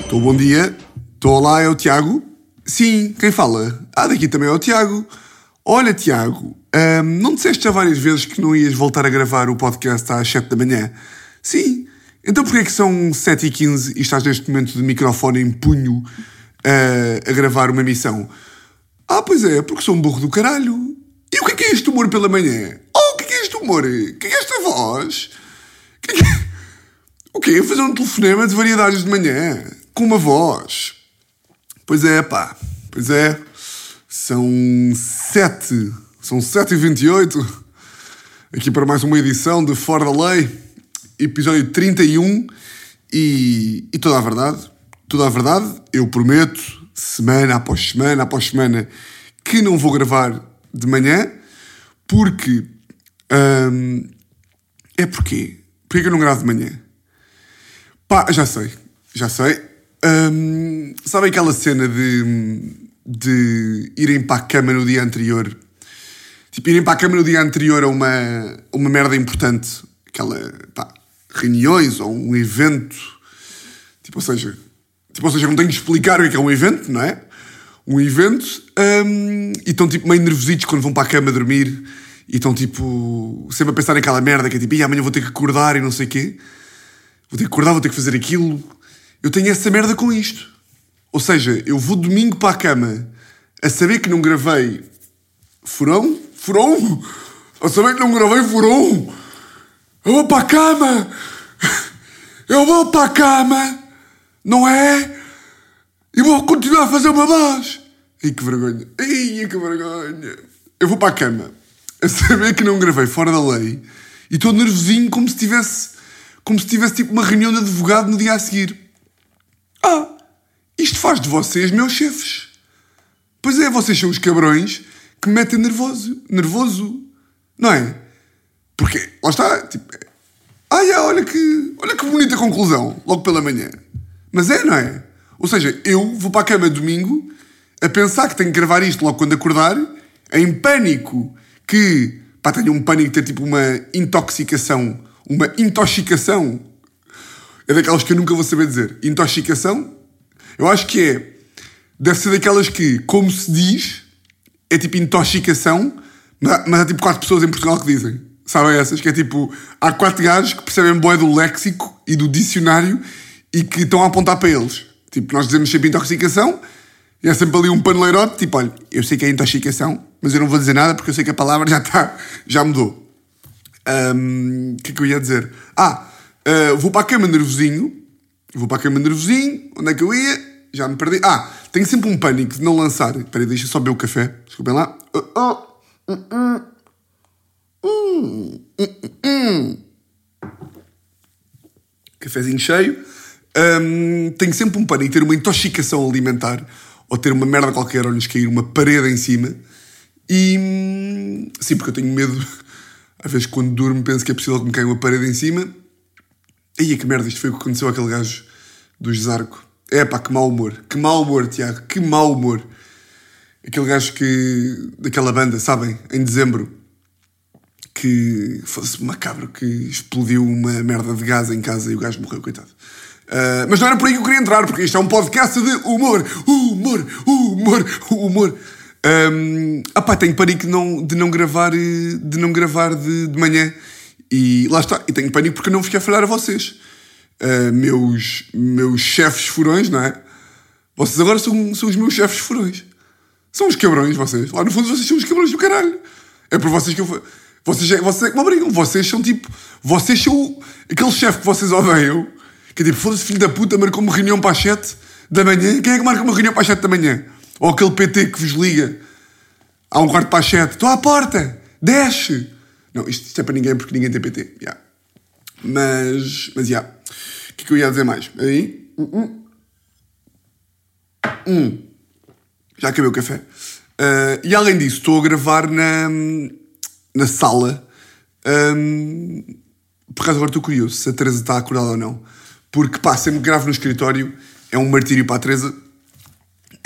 Estou bom dia. Estou lá, é o Tiago. Sim, quem fala? Ah, daqui também é o Tiago. Olha, Tiago, hum, não disseste já várias vezes que não ias voltar a gravar o podcast às 7 da manhã? Sim. Então porquê é que são 7h15 e estás neste momento de microfone em punho uh, a gravar uma missão? Ah, pois é, porque sou um burro do caralho. E o que é que é este humor pela manhã? Oh, o que é que é este humor? O que é que é esta voz? O que é que é... O quê? Fazer um telefonema de variedades de manhã? Com uma voz? Pois é, pá. Pois é. São sete. São sete e vinte e oito. Aqui para mais uma edição de Fora da Lei. Episódio 31. E, e toda a verdade. Toda a verdade. Eu prometo, semana após semana após semana, que não vou gravar de manhã. Porque... hum, é porquê? Porquê que eu não gravo de manhã? Pá, já sei, já sei. Hum, sabem aquela cena de, de irem para a cama no dia anterior? Tipo, irem para a cama no dia anterior a uma, uma merda importante. Aquela, pá, reuniões ou um evento. Tipo, ou seja, tipo, ou seja, não tenho de explicar o que é um evento, não é? Um evento. hum, e estão, tipo, meio nervositos quando vão para a cama dormir. E estão, tipo, sempre a pensar naquela merda que é tipo, "Ih, amanhã vou ter que acordar e não sei o quê. Vou ter que acordar, vou ter que fazer aquilo. Eu tenho essa merda com isto. Ou seja, eu vou domingo para a cama a saber que não gravei furão? Furão? A saber que não gravei furão? Eu vou para a cama! Eu vou para a cama! Não é? E vou continuar a fazer uma voz! Ai que vergonha! Ai que vergonha! Eu vou para a cama a saber que não gravei fora da lei e estou nervosinho como se tivesse como se tivesse tipo uma reunião de advogado no dia a seguir. Ah, isto faz de vocês meus chefes. Pois é, vocês são os cabrões que me metem nervoso. Nervoso. Não é? Porque, lá está, tipo... Ah, é, olha que, olha que bonita conclusão, logo pela manhã. Mas é, não é? Ou seja, eu vou para a cama domingo a pensar que tenho que gravar isto logo quando acordar, em pânico, que, pá, tenho um pânico de ter tipo uma intoxicação, uma intoxicação. É daquelas que eu nunca vou saber dizer. Intoxicação? Eu acho que é. Deve ser daquelas que, como se diz, é tipo intoxicação, mas mas há tipo quatro pessoas em Portugal que dizem. Sabem essas? Que é tipo. Há quatro gajos que percebem boé do léxico e do dicionário e que estão a apontar para eles. Tipo, nós dizemos sempre intoxicação e é sempre ali um paneleirote, tipo, olha, eu sei que é intoxicação, mas eu não vou dizer nada porque eu sei que a palavra já está, já mudou. O que é que eu ia dizer? Ah, ah, vou para a cama nervosinho. Vou para a cama nervosinho. Onde é que eu ia? Já me perdi. Ah, tenho sempre um pânico de não lançar. Espera aí, deixa só beber o café. Desculpem lá. Oh, hum, hum. Cafézinho cheio. Hum, tenho sempre um pânico de ter uma intoxicação alimentar ou ter uma merda qualquer ou lhes cair uma parede em cima. E hum, sim, porque eu tenho medo. Às vezes, quando durmo, penso que é possível que me caia uma parede em cima. Aí, que merda, isto foi o que aconteceu àquele gajo do Zarco. É pá, que mau humor. Que mau humor, Tiago. Que mau humor. Aquele gajo que. daquela banda, sabem? Em dezembro. Que fosse macabro, que explodiu uma merda de gás em casa e o gajo morreu, coitado. Ah, mas não era por aí que eu queria entrar, porque isto é um podcast de humor, humor, humor, humor. Um, ah pá, tenho pânico de não, de não gravar, eh, de, não gravar de, de manhã. E lá está, e tenho pânico porque não fiquei a falhar a vocês. Ah, meus, meus chefes furões, não é? Vocês agora são, são os meus chefes furões. São os cabrões, vocês. Lá no fundo, vocês são os cabrões do caralho. É por vocês que eu. Vocês, é- vocês é que me obrigam. Vocês são tipo. Vocês são aquele chefe que vocês odeiam. Que é tipo, foda-se, filho da puta, marcou-me reunião para as 7 da manhã. Quem é que marca uma reunião para as 7 da manhã? Ou aquele PT que vos liga há um quarto para as 7. Estou à porta! Desce! Não, isto, isto é para ninguém porque ninguém tem PT. Yeah. Mas. Mas, já. O que é que eu ia dizer mais? Aí. Já acabei o café. Ah, e além disso, estou a gravar na, na sala. Ahm, por acaso agora estou curioso se a Teresa está acordada ou não. Porque pá, sempre gravo no escritório é um martírio para a Teresa.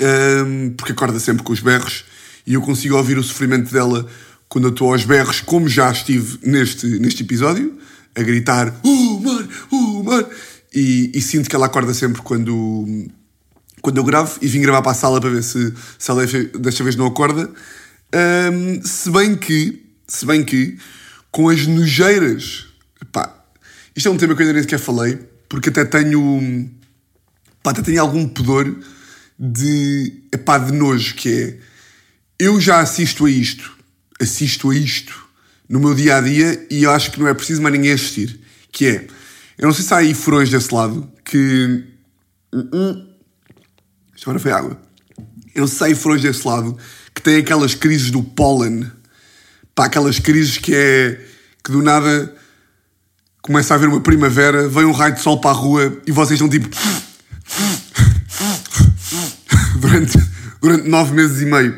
Ahm, porque acorda sempre com os berros e eu consigo ouvir o sofrimento dela quando eu estou aos berros, como já estive neste, neste episódio, a gritar humor, humor. e, e sinto que ela acorda sempre quando, quando eu gravo e vim gravar para a sala para ver se, se ela desta vez não acorda. Um, se bem que, se bem que, com as nojeiras, pá, isto é um tema que eu ainda nem sequer falei, porque até tenho, pá, até tenho algum pudor de, epá, de nojo, que é, eu já assisto a isto, assisto a isto no meu dia a dia e eu acho que não é preciso mais ninguém assistir. Que é, eu não sei se há aí furões desse lado que. Uh -uh. Isto agora foi água. Eu não sei se há aí furões desse lado que têm aquelas crises do pólen. Pá, aquelas crises que é. que do nada começa a haver uma primavera, vem um raio de sol para a rua e vocês estão tipo. Durante, nove meses e meio.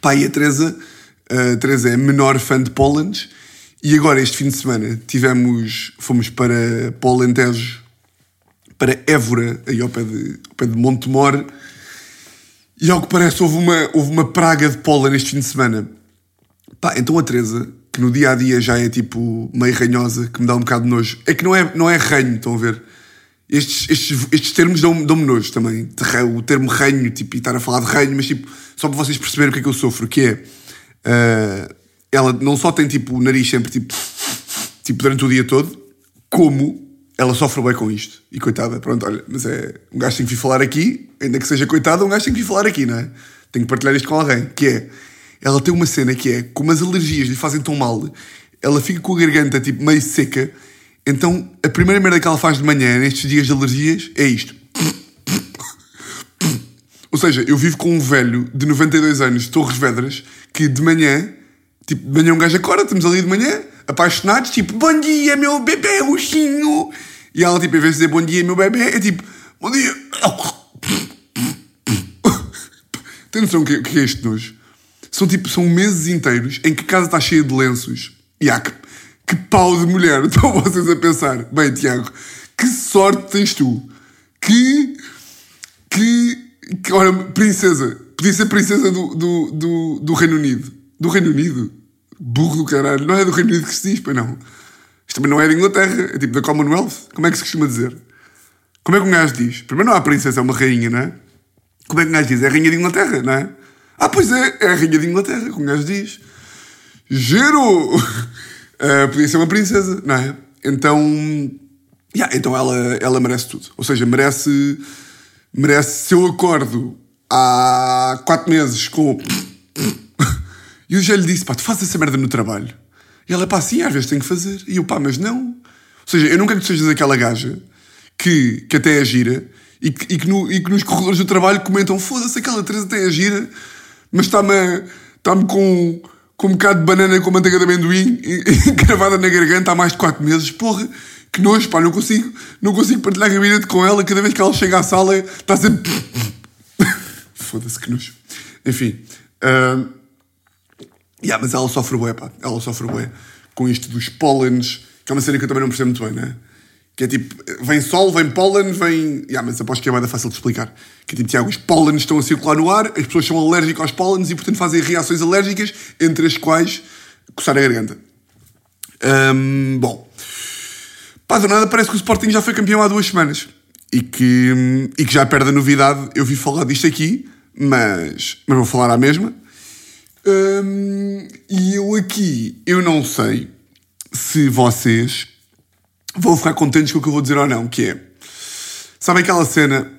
Pá, e a Teresa a Teresa é menor fã de Pollens. E agora, este fim de semana, tivemos, fomos para, para para Évora, aí ao pé de, ao pé de Montemor. E ao que parece, houve uma, houve uma praga de pólen este fim de semana. Pá, então a Teresa, que no dia a dia já é tipo meio ranhosa, que me dá um bocado de nojo. É que não é, não é ranho, estão a ver? Estes, estes, estes termos dão-me dão nojo também. O termo ranho, tipo, e estar a falar de ranho, mas tipo, só para vocês perceberem o que é que eu sofro, que é Uh, ela não só tem tipo o nariz sempre tipo, tipo durante o dia todo, como ela sofre bem com isto. E coitada, pronto, olha, mas é um gajo tem que vir falar aqui, ainda que seja coitada, um gajo tem que vir falar aqui, não é? Tenho que partilhar isto com alguém. Que é, ela tem uma cena que é, como as alergias lhe fazem tão mal, ela fica com a garganta tipo meio seca. Então a primeira merda que ela faz de manhã nestes dias de alergias é isto. Ou seja, eu vivo com um velho de 92 anos de Torres Vedras que de manhã, tipo, de manhã um gajo acorda, estamos ali de manhã, apaixonados, tipo, bom dia, meu bebê, roxinho. E ela, tipo, em vez de dizer bom dia, meu bebê, é tipo, bom dia. Tem noção o que, é este nojo? São tipo, são meses inteiros em que a casa está cheia de lenços. E há que, que pau de mulher. Estão vocês a pensar. Bem, Tiago, que sorte tens tu. Que. Que que, olha, princesa. Podia ser princesa do, do, do, do, Reino Unido. Do Reino Unido? Burro do caralho. Não é do Reino Unido que se diz, pois não. Isto também não é da Inglaterra. É tipo da Commonwealth. Como é que se costuma dizer? Como é que um gajo diz? Primeiro não há princesa, é uma rainha, não é? Como é que um gajo diz? É a rainha de Inglaterra, não é? Ah, pois é, é a rainha de Inglaterra, como um gajo diz. Gero! Uh, podia ser uma princesa, não é? Então, yeah, então ela, ela merece tudo. Ou seja, merece merece. Se eu acordo há quatro meses com. E eu já lhe disse, pá, tu fazes essa merda no trabalho. E ela, pá, sim, às vezes tenho que fazer. E eu, pá, mas não. Ou seja, eu não quero que tu sejas aquela gaja que, que até é gira e que, e que, no, e que nos corredores do trabalho comentam: foda-se, aquela Teresa até é gira, mas está-me está com, com um bocado de banana com manteiga de amendoim gravada na garganta há mais de quatro meses. Porra, que nojo, pá, não consigo, não consigo partilhar gabinete com ela. Cada vez que ela chega à sala, está sempre. Foda-se, que nojo. Enfim. Uh... Yeah, mas ela sofre bué, pá. Ela sofre bué com isto dos pólenes, que é uma cena que eu também não percebo muito bem, né? Que é tipo, vem sol, vem pólen, vem. Yeah, mas aposto que é mais fácil de explicar. Que é tipo, Tiago, os pólenes estão a circular no ar, as pessoas são alérgicas aos pólenes e, portanto, fazem reações alérgicas, entre as quais coçar a garganta. Um, bom. Pá, do nada parece que o Sporting já foi campeão há duas semanas. E que, e que já perde a novidade. Eu vi falar disto aqui, mas, mas vou falar à mesma. Hum, e eu aqui, eu não sei se vocês vão ficar contentes com o que eu vou dizer ou não, que é... Sabem aquela cena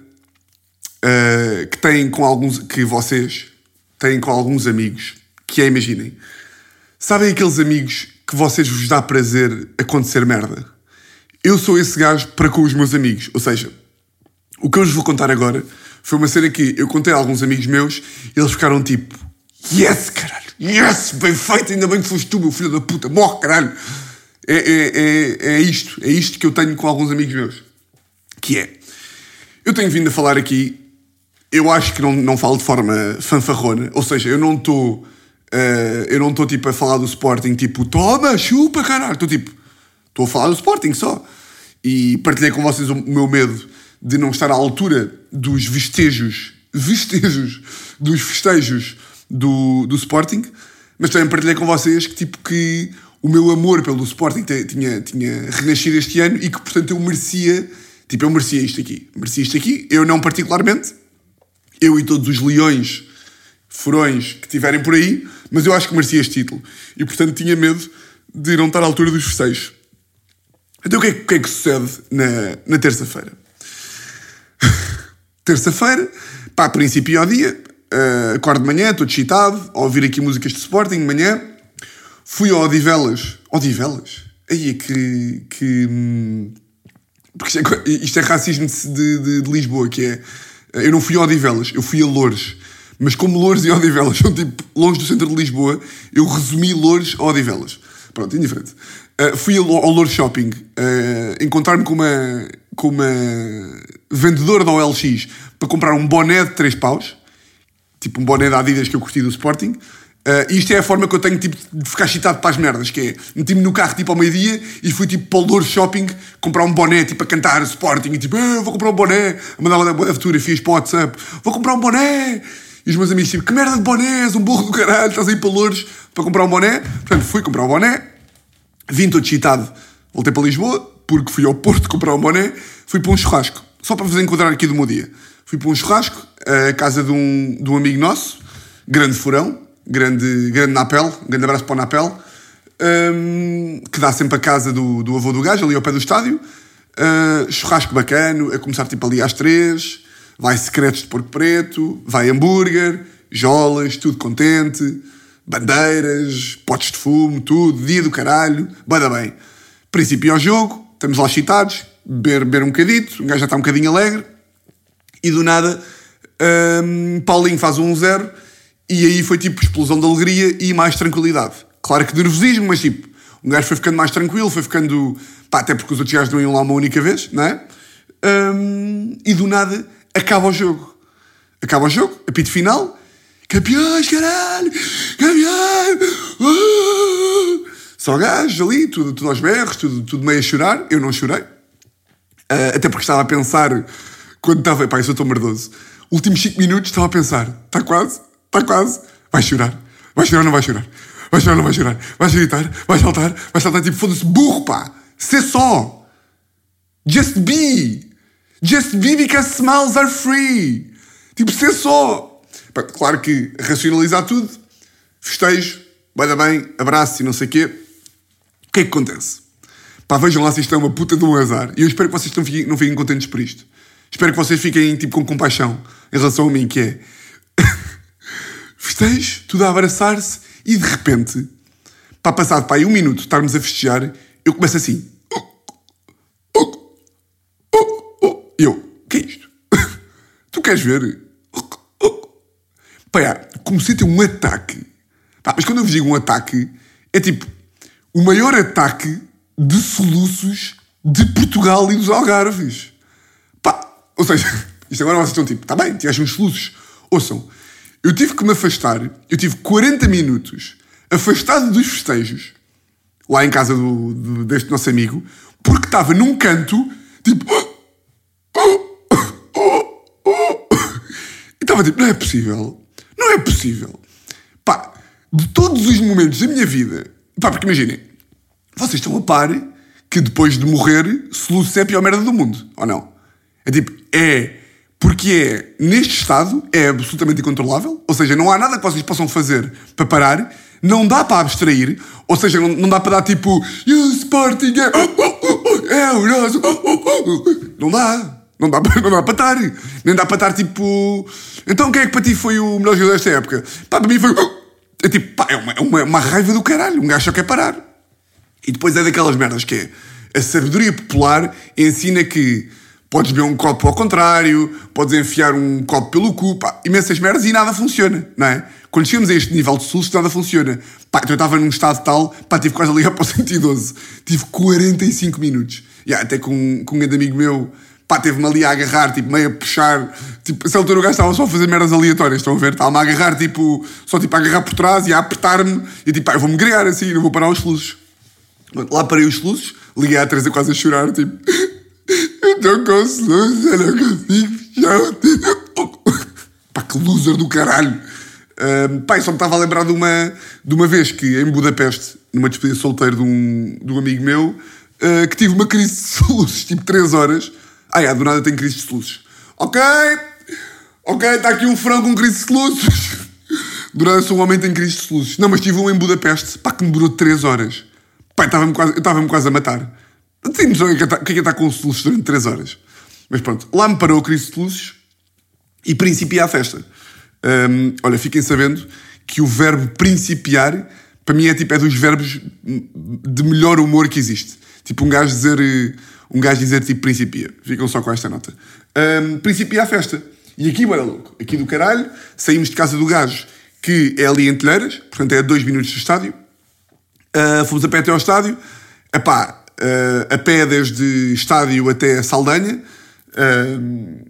uh, que têm com alguns... que vocês têm com alguns amigos, que é, imaginem, sabem aqueles amigos que vocês vos dá prazer acontecer merda? Eu sou esse gajo para com os meus amigos. Ou seja, o que eu vos vou contar agora foi uma cena que eu contei a alguns amigos meus e eles ficaram tipo: Yes, caralho, yes, bem feito, ainda bem que foste tu, meu filho da puta, morre, caralho. É, é, é, é isto, é isto que eu tenho com alguns amigos meus. Que é, eu tenho vindo a falar aqui, eu acho que não, não falo de forma fanfarrona, ou seja, eu não estou. Uh, eu não estou tipo a falar do Sporting tipo, toma, chupa, caralho. Estou tipo, Estou a falar do Sporting só. E partilhei com vocês o meu medo de não estar à altura dos vestejos, vestejos, dos festejos do, do Sporting, mas também partilhei com vocês que, tipo, que o meu amor pelo Sporting tinha, tinha renascido este ano e que, portanto, eu merecia Tipo, eu merecia isto aqui. Merecia isto aqui. Eu não particularmente. Eu e todos os leões, furões que tiverem por aí. Mas eu acho que merecia este título. E, portanto, tinha medo de não estar à altura dos festejos. Então, o que é, o que, é que sucede na, na terça-feira? terça-feira, pá, princípio ao dia. Uh, acordo de manhã, estou excitado, a ouvir aqui músicas de Sporting de manhã. Fui ao Odivelas. Odivelas? Aí é que. que hum, porque isto é, isto é racismo de, de, de, Lisboa, que é. Eu não fui a Odivelas, eu fui a Loures. Mas como Loures e Odivelas são tipo longe do centro de Lisboa, eu resumi Loures a Odivelas. Pronto, indiferente. Uh, fui ao, ao Shopping uh, encontrar-me com uma, com uma vendedora da OLX para comprar um boné de 3 paus, tipo um boné da Adidas que eu curti do Sporting. Uh, isto é a forma que eu tenho tipo, de ficar excitado para as merdas, que é meti-me no carro tipo ao meio-dia e fui tipo para o Lourdes Shopping comprar um boné, tipo a cantar Sporting e tipo, ah, vou comprar um boné, a mandar uma fotografias para o WhatsApp, vou comprar um boné. E os meus amigos tipo, que merda de boné, és um burro do caralho, estás aí para Lourdes para comprar um boné. Portanto, fui comprar um boné, vim todo excitado, voltei para Lisboa, porque fui ao Porto comprar um boné, fui para um churrasco, só para vos enquadrar aqui do meu dia. Fui para um churrasco, a casa de um, de um amigo nosso, grande furão, grande, grande Napel, um grande abraço para o Napel, um, que dá sempre a casa do, do avô do gajo, ali ao pé do estádio. Uh, churrasco bacano, a começar tipo ali às três, vai secretos de porco preto, vai hambúrguer, jolas, tudo contente, bandeiras, potes de fumo, tudo, dia do caralho, bada bem. Princípio ao jogo, estamos lá excitados, beber, beber um bocadito, o gajo já está um bocadinho alegre, e do nada um, Paulinho faz um 1-0 e aí foi tipo explosão de alegria e mais tranquilidade. Claro que nervosismo, mas tipo, um gajo foi ficando mais tranquilo, foi ficando. pá, até porque os outros gajos não iam lá uma única vez, não é? Um, e do nada acaba o jogo. Acaba o jogo, apito final. Campeões, caralho! Campeões! Uh! Só gajos ali, tudo, tudo aos berros, tudo, tudo meio a chorar. Eu não chorei. Uh, até porque estava a pensar, quando estava. pá, eu sou tão merdoso. Últimos 5 minutos estava a pensar, está quase? Está quase. Vai chorar. Vai chorar ou não vai chorar? Vai chorar ou não vai chorar? Vai gritar? Vai saltar? Vai saltar tipo, foda-se, burro, pá. Ser só. Just be. Just be because smiles are free. Tipo, ser só. Pá, claro que racionalizar tudo. Festejo. Vai dar bem. Abraço e não sei o quê. O que é que acontece? Pá, vejam lá se isto é uma puta de um azar. E eu espero que vocês não fiquem, não fiquem contentes por isto. Espero que vocês fiquem tipo com compaixão em relação a mim, que é festejo, tudo a abraçar-se e de repente, para passar para aí um minuto estarmos a festejar, eu começo assim. E eu, o que é isto? tu queres ver? Pá, comecei a ter um ataque. Pá, mas quando eu vos digo um ataque, é tipo o maior ataque de soluços de Portugal e dos Algarves. Pá, ou seja, isto agora vocês estão tipo, tá bem, tiveste uns soluços. Ouçam, eu tive que me afastar, eu tive 40 minutos afastado dos festejos, lá em casa do, do, deste nosso amigo, porque estava num canto, tipo. E estava tipo, não é possível. Não é possível. Pá, de todos os momentos da minha vida. Pá, porque imaginem, vocês estão a par que depois de morrer, soluço é a merda do mundo, ou não? É tipo, é porque é, neste estado, é absolutamente incontrolável, ou seja, não há nada que vocês possam fazer para parar, não dá para abstrair, ou seja, não, não dá para dar tipo, e o Sporting é, é o não dá. Não dá, não dá para estar. Nem dá para estar tipo. Então quem é que para ti foi o melhor jogador desta época? Pá, para mim foi. É tipo, pá, é uma, é uma, uma raiva do caralho. Um gajo só quer parar. E depois é daquelas merdas que é. A sabedoria popular ensina que Podes beber um copo ao contrário, podes enfiar um copo pelo cu, pá, imensas merdas e nada funciona, não é? Quando chegamos a este nível de SUS, nada funciona. Pá, então eu estava num estado tal, pá, tive quase a ligar para o 112. Tive 45 minutos. E até com, com um grande amigo meu, pá, teve-me ali a agarrar, tipo, meio a puxar. Tipo, essa altura o gajo estava só a fazer merdas aleatórias, estão a ver? Estava-me a agarrar, tipo, só tipo a agarrar por trás e a apertar-me. E tipo, pá, eu vou-me gregar assim, não vou parar os soluços. Lá parei os soluços, liguei à Teresa quase a chorar, tipo. Estou com loser, não consigo fechar o Pá, que loser do caralho. Uh, pá, só me estava a lembrar de uma, de uma vez que em Budapeste, numa despedida solteira de um, de um amigo meu, uh, que tive uma crise de soluços, tipo 3 horas, Ah, é, do nada tem crise de soluços. Ok, ok, está aqui um frango com crise de soluços. Do nada sou um homem tem crise de soluços. Não, mas tive um em Budapeste, pá, que me durou 3 horas. Pá, estava-me quase, eu estava-me quase a matar. Não tenho noção o que é que que é estar com soluços durante 3 horas. Mas pronto, lá me parou a crise de soluços e principiei a festa. Olha, fiquem sabendo que o verbo principiar, para mim é tipo, é dos verbos de melhor humor que existe. Tipo, um gajo dizer, eh, um gajo dizer tipo, principia. Ficam só com esta nota. Um, principia a festa. E aqui, bora louco. Aqui do caralho, saímos de casa do gajo, que é ali em Telheiras, portanto é a dois minutos do estádio. Uh, fomos a pé até ao estádio. Epá, uh, a pé desde estádio até Saldanha. Uh,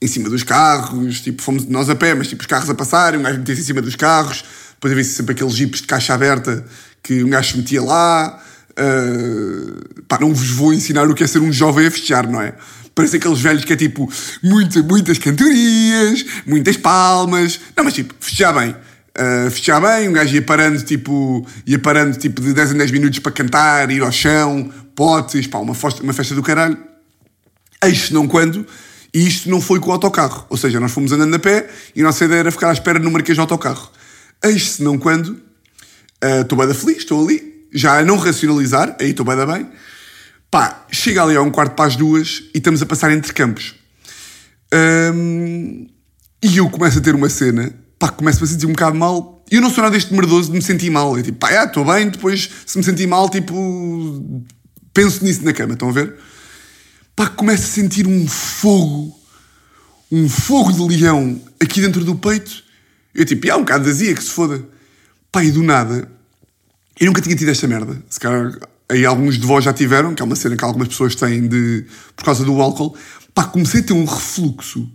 em cima dos carros, tipo, fomos nós a pé, mas tipo, os carros a passarem, um gajo metia-se em cima dos carros, depois havia sempre aqueles jipes de caixa aberta que um gajo metia lá. Uh, pá, não vos vou ensinar o que é ser um jovem a festejar, não é? Parece aqueles velhos que é tipo, muita, muitas cantorias, muitas palmas. Não, mas tipo, festejar bem. Uh, festejar bem, um gajo ia parando, tipo, ia parando tipo de 10 em 10 minutos para cantar, ir ao chão, potes, pá, uma festa, uma festa do caralho. Eis não quando, e isto não foi com o autocarro. Ou seja, nós fomos andando a pé e a nossa ideia era ficar à espera no Marquês do autocarro. Eis não quando, uh, estou bem da feliz, estou ali, já a não racionalizar, aí estou bem da bem. Pá, chega ali a um quarto para as duas e estamos a passar entre campos. Um, e eu começo a ter uma cena, pá, começo a sentir um bocado mal. E eu não sou nada deste merdoso de me sentir mal. É tipo, pá, estou bem, depois se me sentir mal, tipo, penso nisso na cama, estão a ver? Pá, começo a sentir um fogo, um fogo de leão aqui dentro do peito. Eu tipo, ah, um bocado de azia, que se foda. Pá, e do nada, eu nunca tinha tido esta merda. Se calhar aí alguns de vós já tiveram, que é uma cena que algumas pessoas têm de, por causa do álcool. Pá, comecei a ter um refluxo.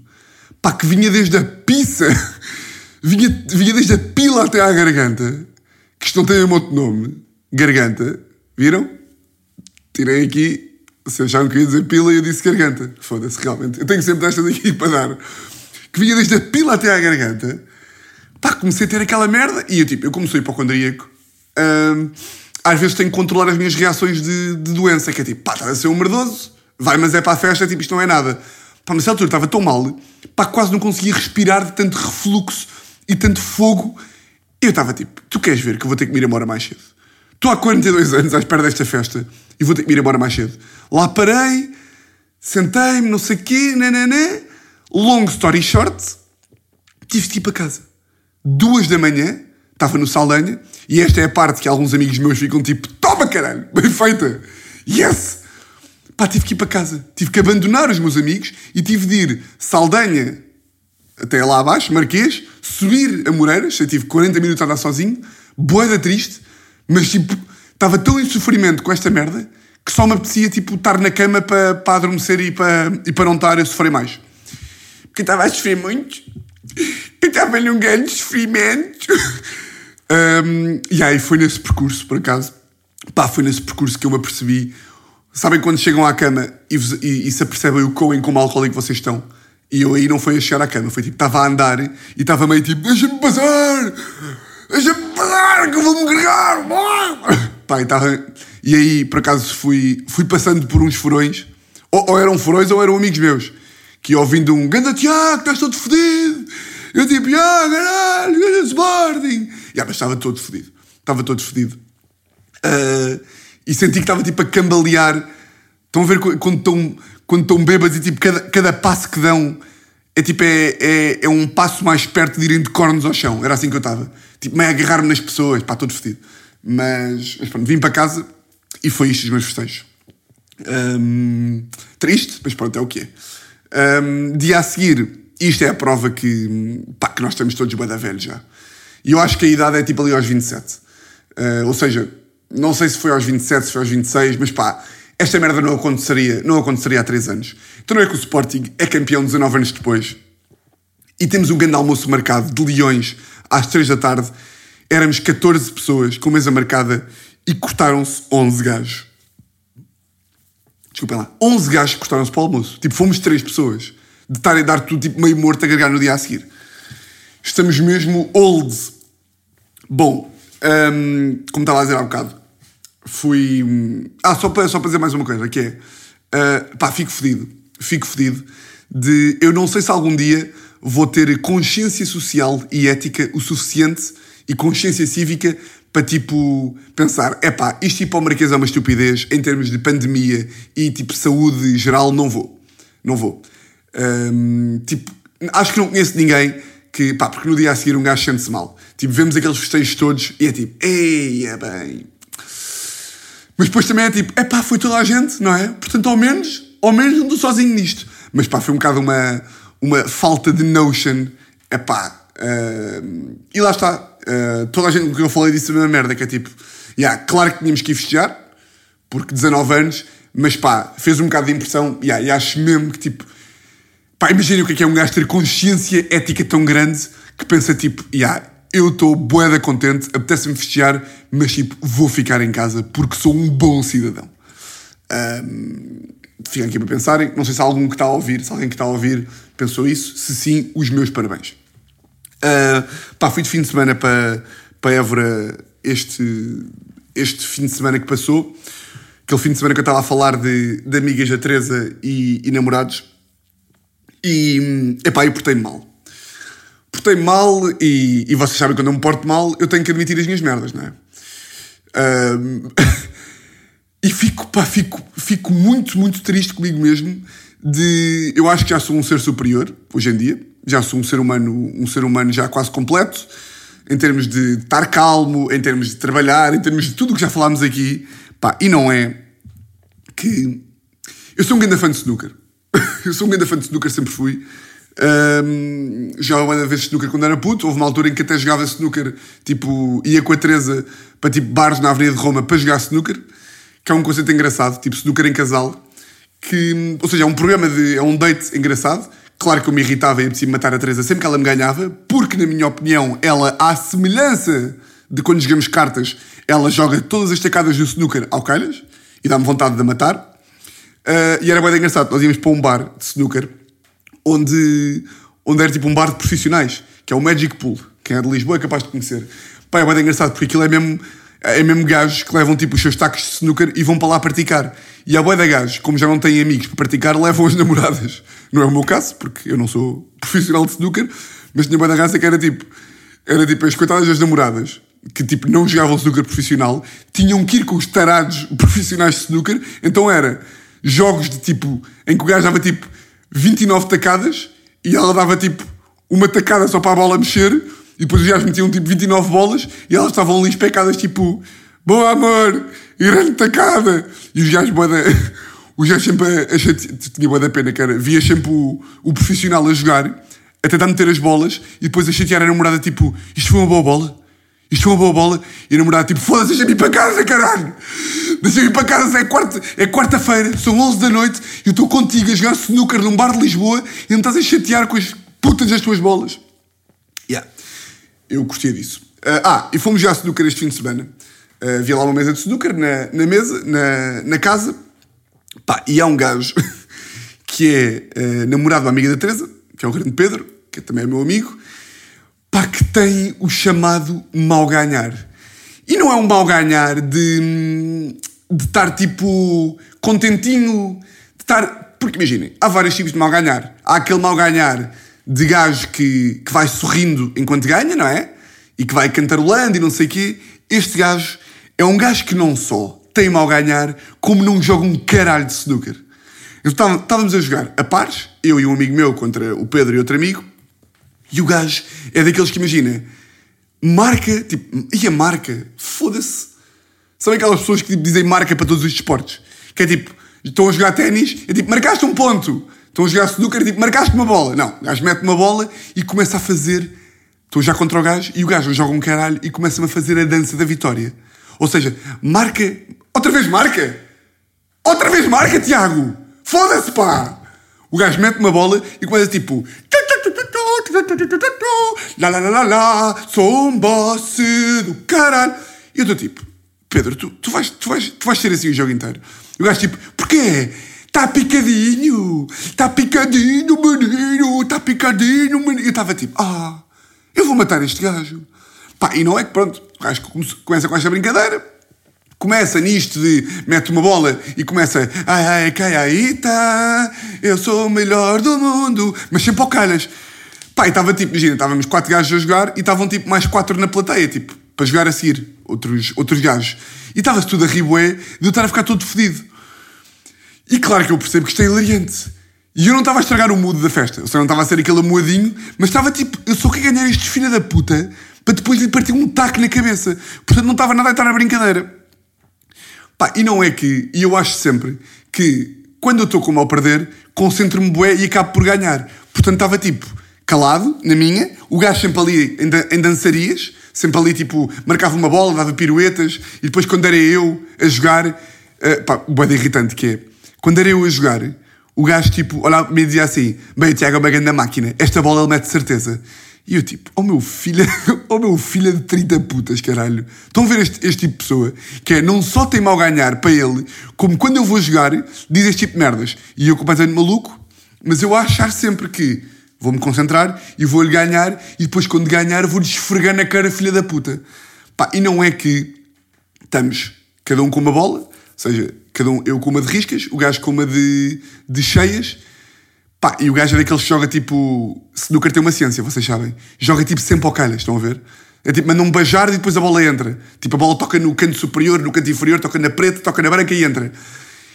Pá, que vinha desde a pizza. vinha, vinha desde a pila até à garganta. Que isto não tem um outro nome. Garganta. Viram? Tirei aqui. Se acharam que ia dizer pila, eu disse garganta. Foda-se, realmente. Eu tenho sempre destas aqui para dar. Que vinha desde a pila até à garganta. Pá, comecei a ter aquela merda. E eu, tipo, eu como sou hipocondríaco, hum, às vezes tenho que controlar as minhas reações de, de doença, que é tipo, pá, está a ser um merdoso, vai, mas é para a festa, tipo, isto não é nada. Pá, nessa altura estava tão mal, pá, quase não conseguia respirar de tanto refluxo e tanto fogo. E eu estava tipo, tu queres ver que eu vou ter que me ir embora mais cedo? Estou há 42 anos à espera desta festa e vou ter que me ir embora mais cedo. Lá parei, sentei-me, não sei o quê, nananã. Long story short, tive que ir para casa. Duas da manhã, estava no Saldanha, e esta é a parte que alguns amigos meus ficam tipo: toma caralho, bem feita, yes! Pá, tive que ir para casa, tive que abandonar os meus amigos e tive de ir Saldanha até lá abaixo, Marquês, subir a Moreiras, eu tive 40 minutos a andar sozinho, boeda triste, mas tipo, estava tão em sofrimento com esta merda que só me apetecia tipo estar na cama para, para adormecer e para, e para não estar a sofrer mais. Porque estava a sofrer muito, eu estava num grande sofrimento. Um, e aí foi nesse percurso, por acaso, pá, foi nesse percurso que eu me apercebi. Sabem quando chegam à cama e, e, e se apercebem o quão em como alcoólico vocês estão? E eu aí não foi a chegar à cama, foi tipo, estava a andar e estava meio tipo, deixa-me passar! Deixa-me passar, que eu vou-me gregar! Pá, e, e aí, por acaso, fui, fui passando por uns furões, ou, ou eram furões ou eram amigos meus, que ouvindo um ganda Tiago, estás todo fodido! Eu tipo, ah, caralho, ganda Sporting! Yeah, mas estava todo fodido. Estava todo fodido. Uh, e senti que estava tipo a cambalear. Estão a ver quando estão, quando estão bêbados e tipo cada, cada passo que dão é tipo é, é, é, um passo mais perto de irem de cornos ao chão. Era assim que eu estava. Tipo, meio agarrar-me nas pessoas, pá, todo fodido. Mas, mas pronto, vim para casa e foi isto os meus festejos. Um, triste, mas pronto, é o que é. Um, dia a seguir, isto é a prova que, pá, que nós estamos todos bem da velho já. E eu acho que a idade é tipo ali aos 27. Uh, ou seja, não sei se foi aos 27, se foi aos 26, mas pá, esta merda não aconteceria, não aconteceria há 3 anos. Então não é que o Sporting é campeão 19 anos depois. E temos um grande almoço marcado de leões às 3 da tarde. Éramos 14 pessoas com mesa marcada e cortaram-se 11 gajos. Desculpem lá. 11 gajos cortaram-se para o almoço. Tipo, fomos 3 pessoas. De estarem a dar tudo tipo meio morto a gargar no dia a seguir. Estamos mesmo old. Bom, um, como estava a dizer há um bocado, fui. Ah, só para, só para dizer mais uma coisa, que é. Uh, pá, fico fedido. fico fedido de eu não sei se algum dia vou ter consciência social e ética o suficiente e consciência cívica para tipo pensar, epá, isto tipo Marquês é uma estupidez em termos de pandemia e tipo saúde geral, não vou. Não vou. Hum, tipo, acho que não conheço ninguém que, pá, porque no dia a seguir um gajo sente-se mal. Tipo, vemos aqueles festejos todos e é tipo, ei, é bem. Mas depois também é tipo, é pá, foi toda a gente, não é? Portanto, ao menos, ao menos não estou sozinho nisto. Mas pá, foi um bocado uma, uma falta de notion. É pá. Uh, e lá está. Uh, toda a gente com que eu falei disse a mesma merda, que é tipo, yeah, claro que tínhamos que ir festejar, porque 19 anos, mas pá, fez um bocado de impressão, yeah, e acho mesmo que tipo, pá, imaginem o que é, que é um gajo ter consciência ética tão grande que pensa tipo, yeah, eu estou boeda contente, apetece-me festejar, mas tipo, vou ficar em casa porque sou um bom cidadão. Um, fiquem aqui para pensarem. Não sei se há algum que está a ouvir, se alguém que está a ouvir pensou isso. Se sim, os meus parabéns. Uh, pá, fui de fim de semana para, para Évora este, este fim de semana que passou. Aquele fim de semana que eu estava a falar de, de amigas da Teresa e, e namorados. E, epá, eu portei-me mal. Portei-me mal e, e vocês sabem quando eu me porto mal, eu tenho que admitir as minhas merdas, não é? Uh, E fico, pá, fico, fico muito, muito triste comigo mesmo de... Eu acho que já sou um ser superior, hoje em dia. Já sou um ser humano, um ser humano já quase completo. Em termos de estar calmo, em termos de trabalhar, em termos de tudo o que já falámos aqui. Pá, e não é que... Eu sou um grande fã de snooker. eu sou um grande fã de snooker, sempre fui. Um, já uma vez snooker quando era puto. Houve uma altura em que até jogava snooker, tipo, ia com a Teresa para tipo bares na Avenida de Roma para jogar snooker que é um conceito engraçado, tipo snooker em casal, que, ou seja, é um programa de. é um date engraçado. Claro que eu me irritava e preciso matar a Teresa sempre que ela me ganhava, porque, na minha opinião, ela, à semelhança de quando jogamos cartas, ela joga todas as tacadas do snooker ao calhas e dá-me vontade de a matar. Uh, e era bem engraçado, nós íamos para um bar de snooker onde, onde era tipo um bar de profissionais, que é o Magic Pool. Quem é de Lisboa é capaz de conhecer. Pá, é bem engraçado porque aquilo é mesmo é mesmo gajos que levam tipo os seus tacos de snooker e vão para lá praticar. E a boia de gajos, como já não têm amigos para praticar, levam as namoradas. Não é o meu caso, porque eu não sou profissional de snooker, mas tinha boia de raça que era tipo, era tipo as coitadas das namoradas, que tipo não jogavam snooker profissional, tinham que ir com os tarados profissionais de snooker, então era jogos de tipo, em que o gajo dava tipo 29 tacadas e ela dava tipo uma tacada só para a bola mexer e depois os gajos metiam tipo 29 bolas e elas estavam ali especadas tipo Boa amor, grande tacada. E os gajos boda. Os gajos sempre tinha boa da pena, cara. Via sempre o, o profissional a jogar, a tentar meter as bolas e depois a chatear a namorada tipo Isto foi uma boa bola? Isto foi uma boa bola? E a namorada tipo Foda-se, deixa-me ir para casa, caralho! Deixa-me ir para casa, é quarta-feira, é quarta são 11 da noite e eu estou contigo a jogar snooker num bar de Lisboa e não estás a chatear com as putas das tuas bolas. Yeah eu curtia disso. Uh, ah, e fomos a snooker este fim de semana. Uh, havia lá uma mesa de snooker na, na mesa, na, na casa. Pá, e há um gajo que é uh, namorado da amiga da Teresa, que é o grande Pedro, que também é meu amigo, pá, que tem o chamado mal ganhar. E não é um mal ganhar de, de estar tipo contentinho, de estar. Porque imaginem, há vários tipos de mal ganhar. Há aquele mal ganhar de gajo que, que vai sorrindo enquanto ganha, não é? E que vai cantarolando e não sei o quê. Este gajo é um gajo que não só tem mal ganhar, como não joga um caralho de snooker. Estávamos a jogar a pares, eu e um amigo meu contra o Pedro e outro amigo, e o gajo é daqueles que imagina, marca, tipo, e a marca, foda-se. Sabem aquelas pessoas que dizem marca para todos os esportes? Que é tipo, estão a jogar ténis, é tipo, marcaste um ponto. Estão a jogar snooker, tipo, marcaste uma bola. Não, o gajo mete uma bola e começa a fazer. Estou já contra o gajo e o gajo joga um caralho e começa-me a fazer a dança da vitória. Ou seja, marca. Outra vez marca! Outra vez marca, Tiago! Foda-se, pá! O gajo mete uma bola e começa tipo. Lá, lá, lá, lá, lá, sou um boss do caralho. E eu estou tipo, Pedro, tu, tu, vais, tu, vais, tu vais ser assim o jogo inteiro. E o gajo tipo, porquê? Está picadinho, está picadinho, menino, está picadinho, menino. Eu estava tipo, ah, eu vou matar este gajo. Pá, e não é que pronto, o gajo começa com esta brincadeira, começa nisto de mete uma bola e começa ai ai cai aí tá, eu sou o melhor do mundo, mas sempre ao calhas. Pá, estava tipo, imagina, estávamos quatro gajos a jogar e estavam tipo mais quatro na plateia, tipo, para jogar a seguir, outros, outros gajos. E estava-se tudo a ribué de eu estar a ficar todo fedido. E claro que eu percebo que isto é hilariante. E eu não estava a estragar o mood da festa. Eu só não estava a ser aquele amoadinho, mas estava tipo, eu só quero ganhar estes filha da puta para depois lhe partir um taco na cabeça. Portanto, não estava nada a estar na brincadeira. Pá, e não é que, e eu acho sempre que quando eu estou com o mal perder, concentro-me bué e acabo por ganhar. Portanto, estava tipo, calado, na minha, o gajo sempre ali em, em dançarias, sempre ali tipo, marcava uma bola, dava piruetas, e depois quando era eu a jogar, uh, pá, o bué de irritante que é, quando era eu a jogar, o gajo tipo, olhava para mim e dizia assim, bem, o Tiago é uma grande máquina, esta bola ele mete certeza. E eu tipo, oh meu filho, oh meu filho de 30 putas, caralho. Estão a ver este, este tipo de pessoa? Que é, não só tem mal ganhar para ele, como quando eu vou jogar, diz este tipo de merdas. E eu completamente maluco, mas eu a achar sempre que vou-me concentrar e vou-lhe ganhar, e depois quando ganhar vou-lhe esfregar na cara, filha da puta. Pá, e não é que estamos cada um com uma bola, ou seja, cada um, eu com uma de riscas, o gajo com uma de, de cheias, pá, e o gajo é daqueles que joga tipo. Snooker tem uma ciência, vocês sabem. Joga tipo sempre ao calhas, estão a ver? É tipo, manda um bajar e depois a bola entra. Tipo, a bola toca no canto superior, no canto inferior, toca na preta, toca na branca e entra.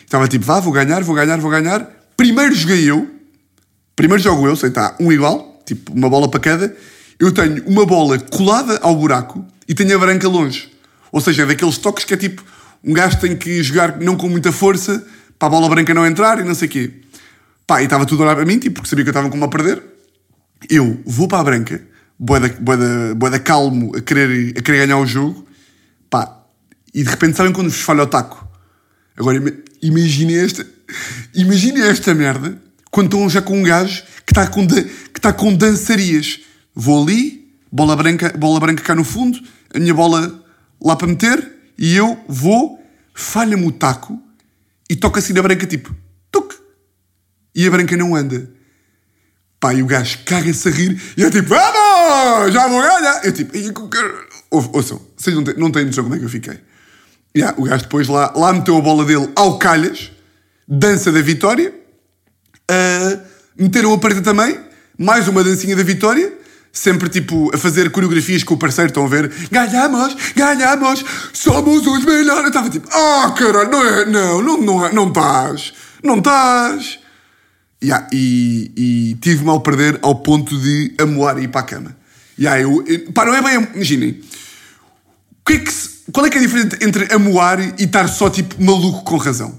Estava tipo, vá, vou ganhar, vou ganhar, vou ganhar. Primeiro joguei eu, primeiro jogo eu, sei, está um igual, tipo, uma bola para cada. Eu tenho uma bola colada ao buraco e tenho a branca longe. Ou seja, é daqueles toques que é tipo, um gajo tem que jogar não com muita força para a bola branca não entrar e não sei o quê. Pá, e estava tudo a olhar para mim, tipo, porque sabia que eu estava com uma a perder. Eu vou para a branca, boeda, calmo, a querer, a querer ganhar o jogo. Pá, e de repente sabem quando vos falha o taco? Agora, ima- imaginem esta, imaginem esta merda quando estão já com um gajo que está com, que está com dançarias. Vou ali, bola branca, bola branca cá no fundo, a minha bola lá para meter, e eu vou, falha-me o taco e toca assim na branca, tipo. E a branca não anda. Pá, e o gajo caga-se a rir e eu tipo, vamos, já vou ganhar. Eu tipo, Ou- ouçam, vocês não têm, não têm noção como é que eu fiquei. Yeah, o gajo depois lá, lá meteu a bola dele ao calhas, dança da vitória, ah, meteram a preta também, mais uma dancinha da vitória, sempre tipo a fazer coreografias com o parceiro, estão a ver? Ganhamos, ganhamos, somos os melhores. Eu estava tipo, ah, caralho, não é, não, não, não, não estás, não estás. Yeah, e, e tive mal perder ao ponto de amoar e ir para a cama. Yeah, eu, eu, pá, não é bem. Imaginem. Que é que qual é que é a diferença entre amoar e estar só tipo maluco com razão?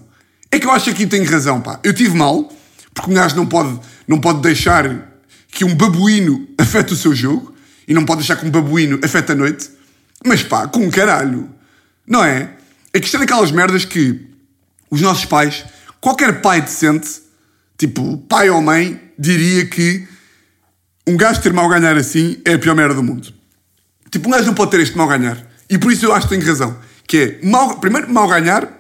É que eu acho que aqui tenho razão, pá. Eu tive mal, porque um gajo não pode, não pode deixar que um babuíno afete o seu jogo e não pode deixar que um babuíno afete a noite. Mas pá, com um caralho. Não é? É que isto é daquelas merdas que os nossos pais, qualquer pai decente, tipo pai ou mãe, diria que um gajo ter mal ganhar assim é a pior merda do mundo. Tipo, um gajo não pode ter este mal ganhar. E por isso eu acho que tenho razão. Que é, mal, primeiro, mal ganhar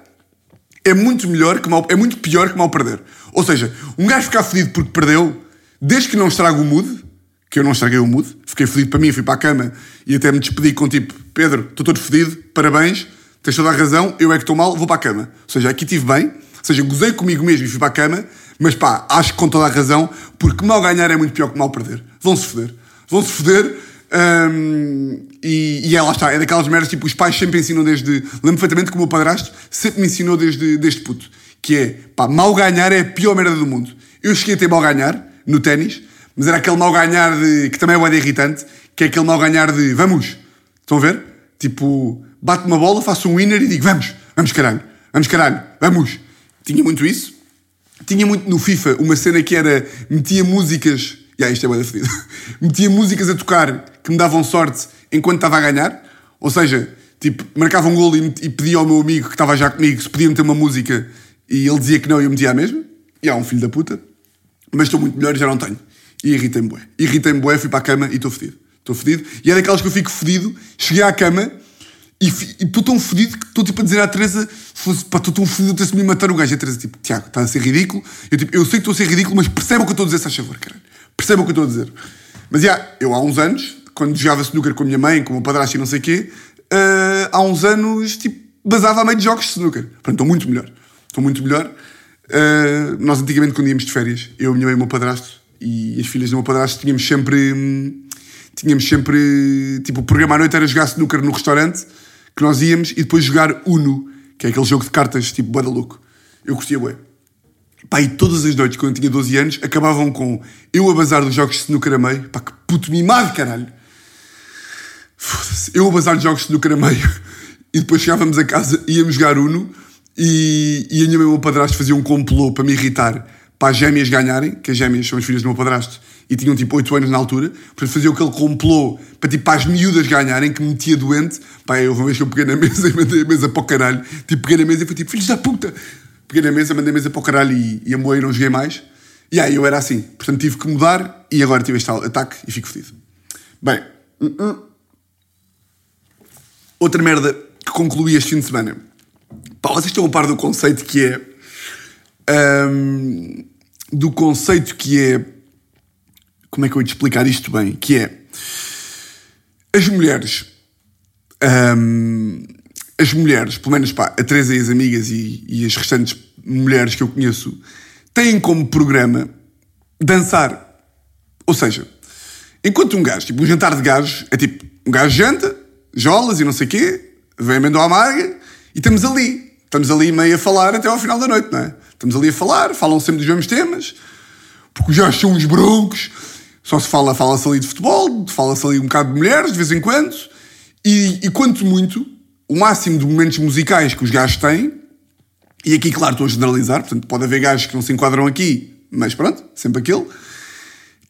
é muito melhor que mal, é muito pior que mal perder. Ou seja, um gajo ficar fedido porque perdeu, desde que não estraga o mood, que eu não estraguei o mood, fiquei fedido para mim, fui para a cama e até me despedi com tipo, Pedro, estou todo fedido, parabéns, tens toda a razão, eu é que estou mal, vou para a cama. Ou seja, aqui estive bem, ou seja, gozei comigo mesmo e fui para a cama, mas pá, acho que com toda a razão, porque mal ganhar é muito pior que mal perder. Vão-se foder. Vão-se foder. hum, e, e é lá está, é daquelas merdas, tipo, os pais sempre ensinam desde. Lembro perfeitamente que o meu padrasto sempre me ensinou desde, desde puto. Que é, pá, mal ganhar é a pior merda do mundo. Eu cheguei a ter mal ganhar no ténis, mas era aquele mal ganhar de. que também é de irritante, que é aquele mal ganhar de vamos. Estão a ver? Tipo, bate uma bola, faço um winner e digo vamos, vamos caralho, vamos caralho, vamos. Tinha muito isso. Tinha muito no FIFA uma cena que era. metia músicas. E yeah, isto é da fedido. metia músicas a tocar que me davam sorte enquanto estava a ganhar. Ou seja, tipo, marcava um golo e, e pedia ao meu amigo que estava já comigo se podia meter uma música e ele dizia que não e eu metia a mesma. E há um filho da puta. Mas estou muito melhor e já não tenho. E irritei-me bué. Irritei-me bué, fui para a cama e estou fedido. Estou fedido. E é daquelas que eu fico fedido, cheguei à cama e estou tão fedido que estou tipo a dizer à Teresa: estou tão fedido, eu se me matar o gajo. E a Teresa, tipo, Tiago, está a ser ridículo. Eu, tipo, eu sei que estou a ser ridículo, mas perceba o que eu estou a dizer, se faz favor, caralho. Perceba o que eu estou a dizer. Mas já, eu há uns anos, quando jogava snooker com a minha mãe, com o meu padrasto e não sei o quê, ah, há uns anos, tipo, basava a meio de jogos de snooker. Portanto, estou muito melhor. Estou muito melhor. Uh, nós antigamente, quando íamos de férias, eu, a minha mãe e o meu padrasto e as filhas do meu padrasto, tínhamos sempre. Hum, tínhamos sempre. Tipo, o programa à noite era jogar snooker no restaurante que nós íamos e depois jogar Uno, que é aquele jogo de cartas tipo Boa Louco. Eu curtia bué. Pá, e todas as noites, quando eu tinha 12 anos, acabavam com eu a bazar dos jogos de snooker a meio. Pá, que puto mimado, caralho. Foda-se. Eu a bazar dos jogos de snooker a meio. E depois chegávamos a casa, íamos jogar Uno e, e a minha mãe e o meu padrasto faziam um complô para me irritar para as gêmeas ganharem, que as gêmeas são as filhas do meu padrasto e tinham tipo 8 anos na altura, portanto fazia aquele complô para tipo para as miúdas ganharem, que me metia doente. Pá, eu uma vez que eu peguei na mesa e mandei a mesa para o caralho, tipo, peguei na mesa e fui tipo, filhos da puta! Peguei na mesa, mandei a mesa para o caralho e, e a moei não joguei mais. E aí eu era assim, portanto tive que mudar e agora tive este ataque e fico fodido. Bem, uh -uh. outra merda que concluí este fim de semana. Pá, vocês estão a par do conceito que é. Um, do conceito que é como é que eu ia te explicar isto bem? Que é as mulheres. as mulheres, pelo menos pá, a Teresa e as amigas e, e as restantes mulheres que eu conheço, têm como programa dançar. Ou seja, enquanto um gajo, tipo um jantar de gajos, é tipo um gajo janta, jolas e não sei o quê, vem amendoa amarga e estamos ali. Estamos ali meio a falar até ao final da noite, não é? Estamos ali a falar, falam sempre dos mesmos temas, porque gajos são uns broncos, só se fala, fala-se ali de futebol, fala-se ali um bocado de mulheres de vez em quando, e, e quanto muito, o máximo de momentos musicais que os gajos têm, e aqui, claro, estou a generalizar, portanto, pode haver gajos que não se enquadram aqui, mas pronto, sempre aquele,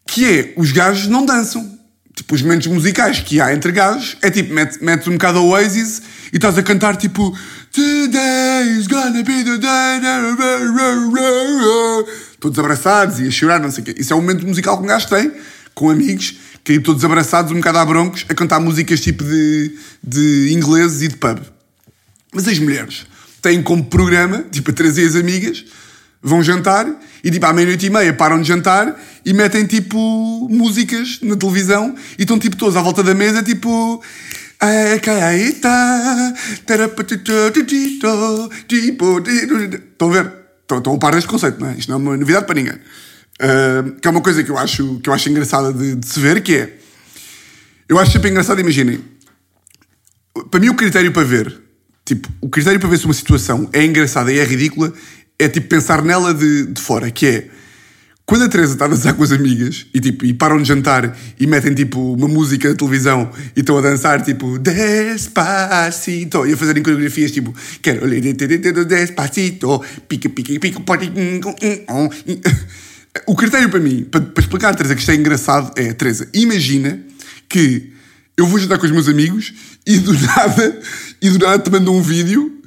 que é, os gajos não dançam. Tipo, os momentos musicais que há entre gajos é tipo, metes mete um bocado a Oasis e estás a cantar tipo Today is gonna be the day todos abraçados e a chorar, não sei o quê. Isso é o momento musical que um gajo tem, com amigos, que aí todos abraçados, um bocado a broncos, a cantar músicas tipo de, de ingleses e de pub. Mas as mulheres têm como programa, tipo, a trazer as amigas, vão jantar e tipo à meia-noite e meia param de jantar e metem tipo músicas na televisão e estão tipo todos à volta da mesa tipo Estão a ver? Estão, a par deste conceito, não é? Isto não é uma novidade para ninguém. Uh, que é uma coisa que eu acho, que eu acho engraçada de, de, se ver, que é... Eu acho sempre engraçado, imaginem. Para mim o critério para ver, tipo, o critério para ver se uma situação é engraçada e é ridícula, é tipo pensar nela de, de fora, que é... Quando a Teresa está a dançar com as amigas e, tipo, e param de jantar e metem tipo uma música na televisão e estão a dançar tipo Despacito e a fazerem coreografias tipo Quero Despacito, pica, pica, pica, O critério para mim, para, para explicar a Teresa que isto é engraçado, é Teresa, imagina que eu vou jantar com os meus amigos e do nada, e do nada te mando um vídeo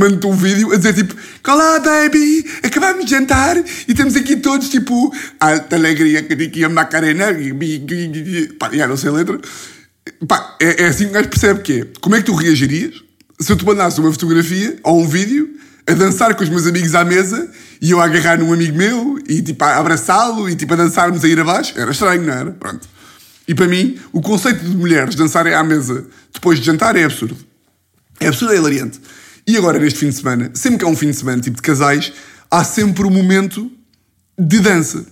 mando-te um vídeo a dizer tipo Olá baby, acabamos de jantar e estamos aqui todos tipo Alta alegria que Macarena Pá, já não sei a letra Pá, é, é assim que o gajo percebe que é Como é que tu reagirias se eu te mandasse uma fotografia ou um vídeo a dançar com os meus amigos à mesa e eu a agarrar num amigo meu e tipo a abraçá-lo e tipo a dançarmos a ir abaixo? Era estranho, não era? Pronto. E para mim, o conceito de mulheres dançarem à mesa depois de jantar é absurdo. É absurdo, é hilariante. E agora, neste fim de semana, sempre que há um fim de semana tipo de casais, há sempre um momento de dança.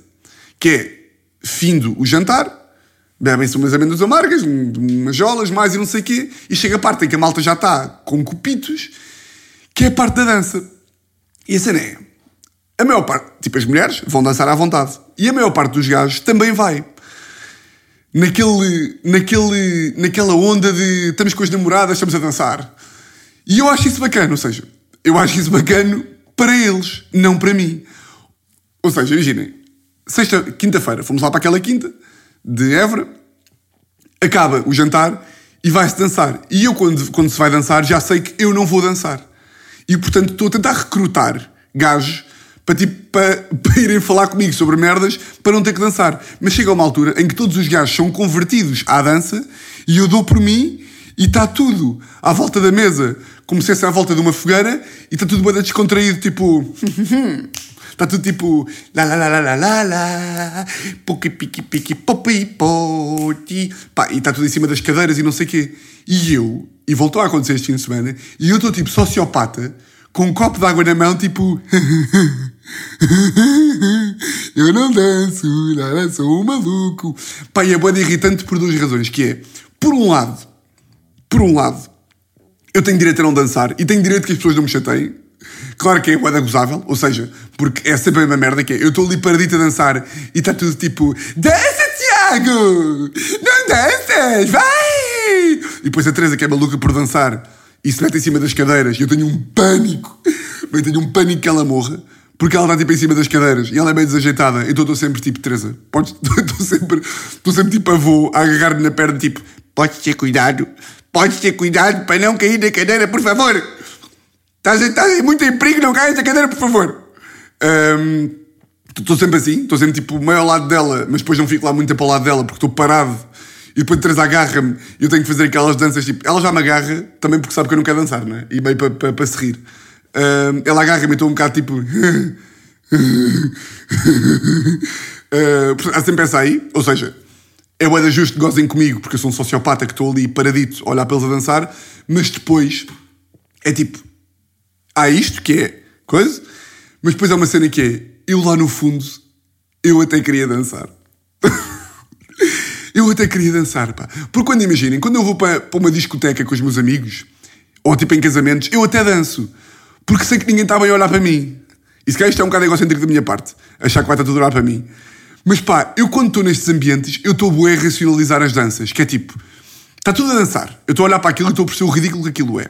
Que é, findo o jantar, bebem-se umas amêndoas amargas, umas jolas, mais e não sei o quê, e chega a parte em que a malta já está com cupitos, que é a parte da dança. E a cena é, a maior parte, tipo as mulheres, vão dançar à vontade. E a maior parte dos gajos também vai. Naquele, naquele, naquela onda de estamos com as namoradas, estamos a dançar. E eu acho isso bacana, ou seja, eu acho isso bacana para eles, não para mim. Ou seja, imaginem, sexta, quinta-feira, fomos lá para aquela quinta de Évora, acaba o jantar e vai-se dançar. E eu, quando, quando se vai dançar, já sei que eu não vou dançar. E, portanto, estou a tentar recrutar gajos para, tipo, para, para irem falar comigo sobre merdas para não ter que dançar. Mas chega uma altura em que todos os gajos são convertidos à dança e eu dou por mim e está tudo à volta da mesa como se fosse à volta de uma fogueira e está tudo bem descontraído, tipo. Está tudo tipo. Lá lá lá lá lá lá lá. Poki piqui piqui popi poti. Pá, e está tudo em cima das cadeiras e não sei o quê. E eu, e voltou a acontecer este fim de semana, e eu estou tipo sociopata, com um copo de água na mão, tipo. eu não danço, nada, sou um maluco. Pá, e é boa irritante por duas razões, que é, por um lado, por um lado, eu tenho direito a não dançar e tenho direito que as pessoas não me chateiem. Claro que é boeda gozável, ou seja, porque é sempre a mesma merda que é. Eu estou ali paradito a dançar e está tudo tipo Dança, Tiago! Não danças! Vai! E depois a Teresa, que é maluca por dançar, e se mete em cima das cadeiras e eu tenho um pânico. Eu tenho um pânico que ela morra. Porque ela está tipo em cima das cadeiras e ela é meio desajeitada. Então estou sempre tipo, Teresa, podes. Estou sempre, estou sempre tipo avô a agarrar-me na perna, tipo, podes ter cuidado, podes ter cuidado para não cair da cadeira, por favor. Estás, estás muito em perigo, não caias da cadeira, por favor. Estou um, sempre assim, estou sempre tipo meio ao lado dela, mas depois não fico lá muito tempo ao lado dela porque estou parado e depois Teresa agarra-me e eu tenho que fazer aquelas danças tipo. Ela já me agarra também porque sabe que eu não quero dançar, né? E meio para pa, pa se rir. Uh, ela agarra-me e estou um bocado tipo. uh, há sempre essa aí, ou seja, é o justo que gozem comigo porque eu sou um sociopata que estou ali paradito a olhar para eles a dançar, mas depois é tipo. Há isto que é coisa, mas depois há uma cena que é eu lá no fundo eu até queria dançar. eu até queria dançar, pá. Porque quando imaginem, quando eu vou para, para uma discoteca com os meus amigos, ou tipo em casamentos, eu até danço. Porque sei que ninguém está bem a olhar para mim. E se calhar isto é um bocado egocêntrico da minha parte. Achar que vai estar tudo a olhar para mim. Mas pá, eu quando estou nestes ambientes, eu estou bué a racionalizar as danças. Que é tipo, está tudo a dançar. Eu estou a olhar para aquilo e estou a perceber o ridículo que aquilo é.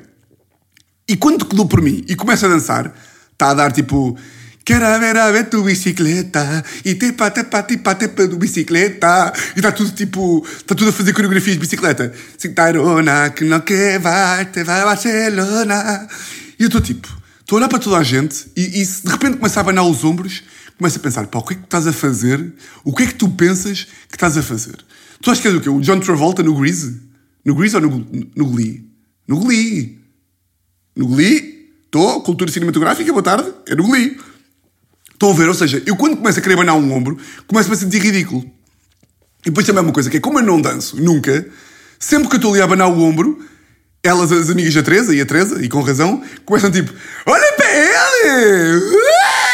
E quando dou por mim e começo a dançar, está a dar tipo... Quero ver a ver tu bicicleta e te pate pate pate do bicicleta e está tudo tipo está tudo a fazer coreografias de bicicleta Cintarona que não quer vai te vai a Barcelona e eu estou tipo Estou a olhar para toda a gente e, e de repente começa a abanar os ombros, começa a pensar, pá, o que é que tu estás a fazer? O que é que tu pensas que estás a fazer? Tu achas que és o quê? O John Travolta no Grease? No Grease ou no, no Glee? No Glee. No Glee? Estou, cultura cinematográfica, boa tarde, é no Glee. Estão a ver? Ou seja, eu quando começo a querer abanar um ombro, começo-me a sentir ridículo. E depois também é uma coisa que é, como eu não danço, nunca, sempre que eu estou ali a abanar o ombro, elas, as amigas da Teresa, e a Teresa, e com razão, começam tipo: Olha para ele! Uh,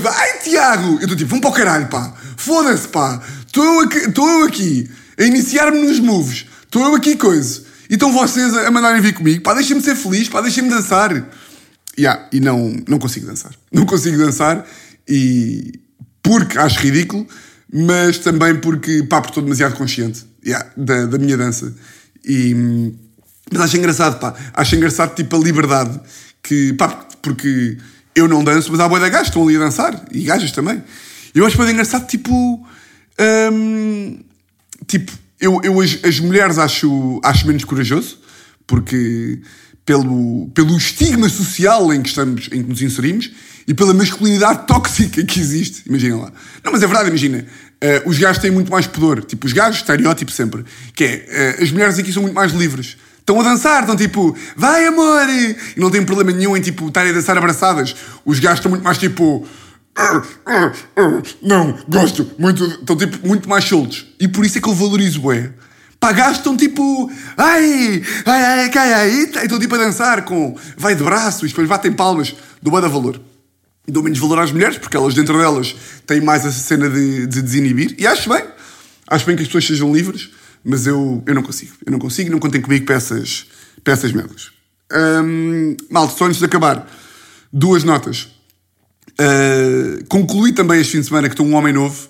vai, Tiago! Eu estou tipo: Vamos para o caralho, pá! Foda-se, pá! Estou aqui, aqui a iniciar-me nos moves, estou aqui coisa. E estão vocês a mandarem vir comigo, pá, deixem-me ser feliz, pá, deixem-me dançar. Yeah, e não, não consigo dançar. Não consigo dançar e. porque acho ridículo, mas também porque, pá, porque estou demasiado consciente yeah, da, da minha dança. E mas acho engraçado, pá. Acho engraçado, tipo, a liberdade que, pá, porque eu não danço, mas há boia de gajos estão ali a dançar. E gajas também. Eu acho bem engraçado, tipo. Hum, tipo, eu, eu as, as, mulheres acho, acho menos corajoso, porque pelo, pelo estigma social em que, estamos, em que nos inserimos e pela masculinidade tóxica que existe. Imaginem lá. Não, mas é verdade, imagina. Uh, os gajos têm muito mais pudor. Tipo, os gajos, estereótipo sempre. Que é, uh, as mulheres aqui são muito mais livres. Estão a dançar, estão tipo, vai amor! E não tem problema nenhum em tipo estarem a dançar abraçadas. Os gajos estão muito mais tipo. Não, gosto muito. Estão tipo muito mais soltos. E por isso é que eu valorizo, é. Pá, estão tipo. Ai, ai, ai, cai aí. Estão tipo a dançar com. Vai de braços, depois batem palmas. Dou bem valor. Dou menos valor às mulheres, porque elas dentro delas têm mais essa cena de, de desinibir. E acho bem. Acho bem que as pessoas sejam livres mas eu, eu não consigo. Eu não consigo, não contem comigo peças, peças merdas. Um, malta, só antes de acabar, duas notas. Uh, concluí também este fim de semana que estou um homem novo